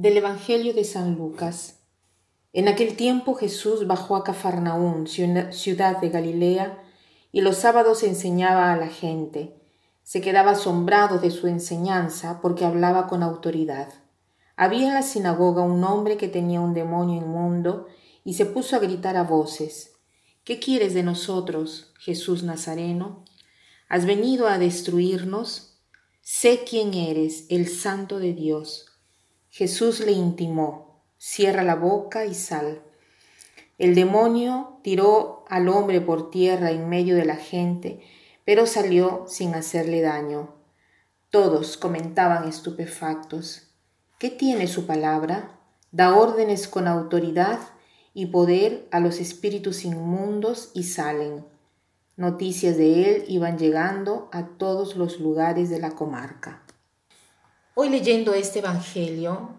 Del Evangelio de San Lucas. En aquel tiempo Jesús bajó a Cafarnaún, ciudad de Galilea, y los sábados enseñaba a la gente. Se quedaba asombrado de su enseñanza porque hablaba con autoridad. Había en la sinagoga un hombre que tenía un demonio inmundo y se puso a gritar a voces. ¿Qué quieres de nosotros, Jesús Nazareno? ¿Has venido a destruirnos? Sé quién eres, el Santo de Dios. Jesús le intimó, cierra la boca y sal. El demonio tiró al hombre por tierra en medio de la gente, pero salió sin hacerle daño. Todos comentaban estupefactos. ¿Qué tiene su palabra? Da órdenes con autoridad y poder a los espíritus inmundos y salen. Noticias de él iban llegando a todos los lugares de la comarca. Hoy leyendo este Evangelio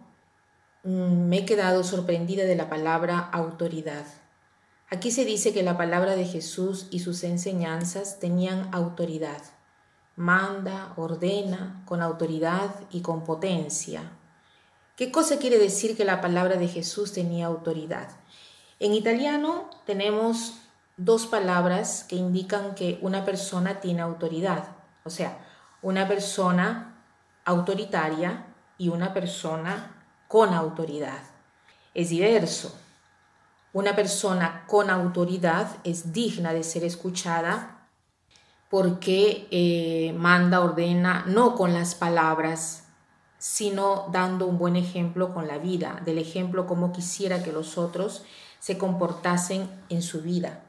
mm, me he quedado sorprendida de la palabra autoridad. Aquí se dice que la palabra de Jesús y sus enseñanzas tenían autoridad. Manda, ordena, con autoridad y con potencia. ¿Qué cosa quiere decir que la palabra de Jesús tenía autoridad? En italiano tenemos dos palabras que indican que una persona tiene autoridad. O sea, una persona autoritaria y una persona con autoridad. Es diverso. Una persona con autoridad es digna de ser escuchada porque eh, manda, ordena, no con las palabras, sino dando un buen ejemplo con la vida, del ejemplo como quisiera que los otros se comportasen en su vida.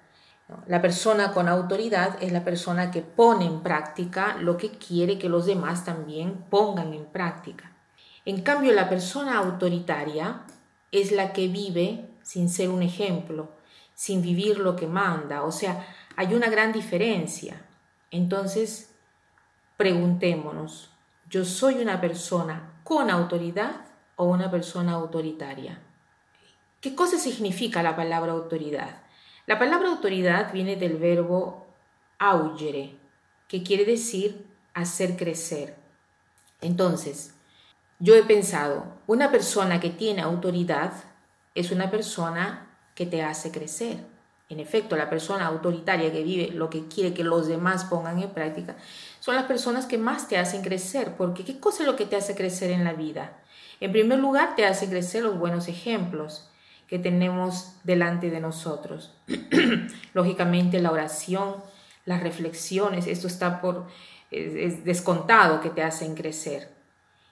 La persona con autoridad es la persona que pone en práctica lo que quiere que los demás también pongan en práctica. En cambio, la persona autoritaria es la que vive sin ser un ejemplo, sin vivir lo que manda. O sea, hay una gran diferencia. Entonces, preguntémonos, ¿yo soy una persona con autoridad o una persona autoritaria? ¿Qué cosa significa la palabra autoridad? La palabra autoridad viene del verbo augere, que quiere decir hacer crecer. Entonces, yo he pensado, una persona que tiene autoridad es una persona que te hace crecer. En efecto, la persona autoritaria que vive lo que quiere que los demás pongan en práctica son las personas que más te hacen crecer, porque ¿qué cosa es lo que te hace crecer en la vida? En primer lugar, te hace crecer los buenos ejemplos que tenemos delante de nosotros. Lógicamente la oración, las reflexiones, esto está por es, descontado que te hacen crecer.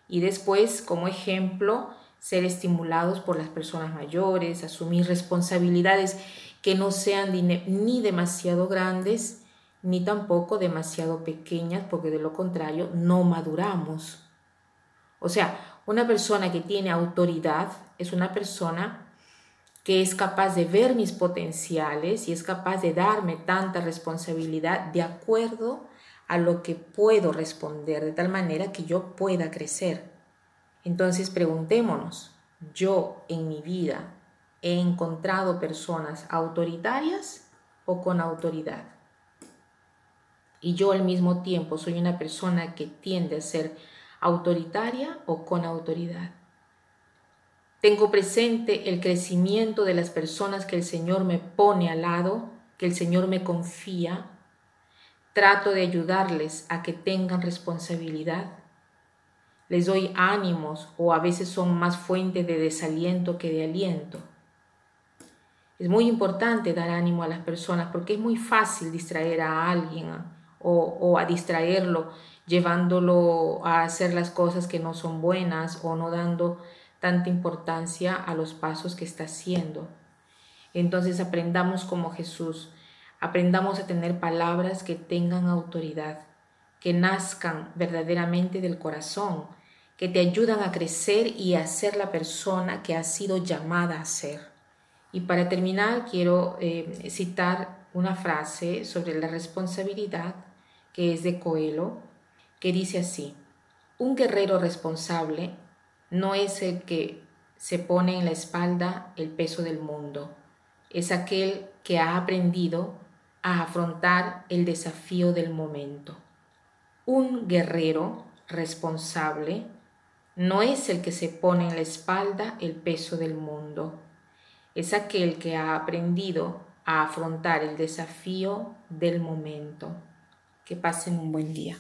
Y después, como ejemplo, ser estimulados por las personas mayores, asumir responsabilidades que no sean ni demasiado grandes ni tampoco demasiado pequeñas, porque de lo contrario no maduramos. O sea, una persona que tiene autoridad es una persona que es capaz de ver mis potenciales y es capaz de darme tanta responsabilidad de acuerdo a lo que puedo responder, de tal manera que yo pueda crecer. Entonces preguntémonos, ¿yo en mi vida he encontrado personas autoritarias o con autoridad? Y yo al mismo tiempo soy una persona que tiende a ser autoritaria o con autoridad. Tengo presente el crecimiento de las personas que el Señor me pone al lado, que el Señor me confía. Trato de ayudarles a que tengan responsabilidad. Les doy ánimos o a veces son más fuente de desaliento que de aliento. Es muy importante dar ánimo a las personas porque es muy fácil distraer a alguien o, o a distraerlo llevándolo a hacer las cosas que no son buenas o no dando tanta importancia a los pasos que está haciendo. Entonces aprendamos como Jesús, aprendamos a tener palabras que tengan autoridad, que nazcan verdaderamente del corazón, que te ayudan a crecer y a ser la persona que has sido llamada a ser. Y para terminar, quiero eh, citar una frase sobre la responsabilidad que es de Coelho, que dice así, un guerrero responsable no es el que se pone en la espalda el peso del mundo, es aquel que ha aprendido a afrontar el desafío del momento. Un guerrero responsable no es el que se pone en la espalda el peso del mundo, es aquel que ha aprendido a afrontar el desafío del momento. Que pasen un buen día.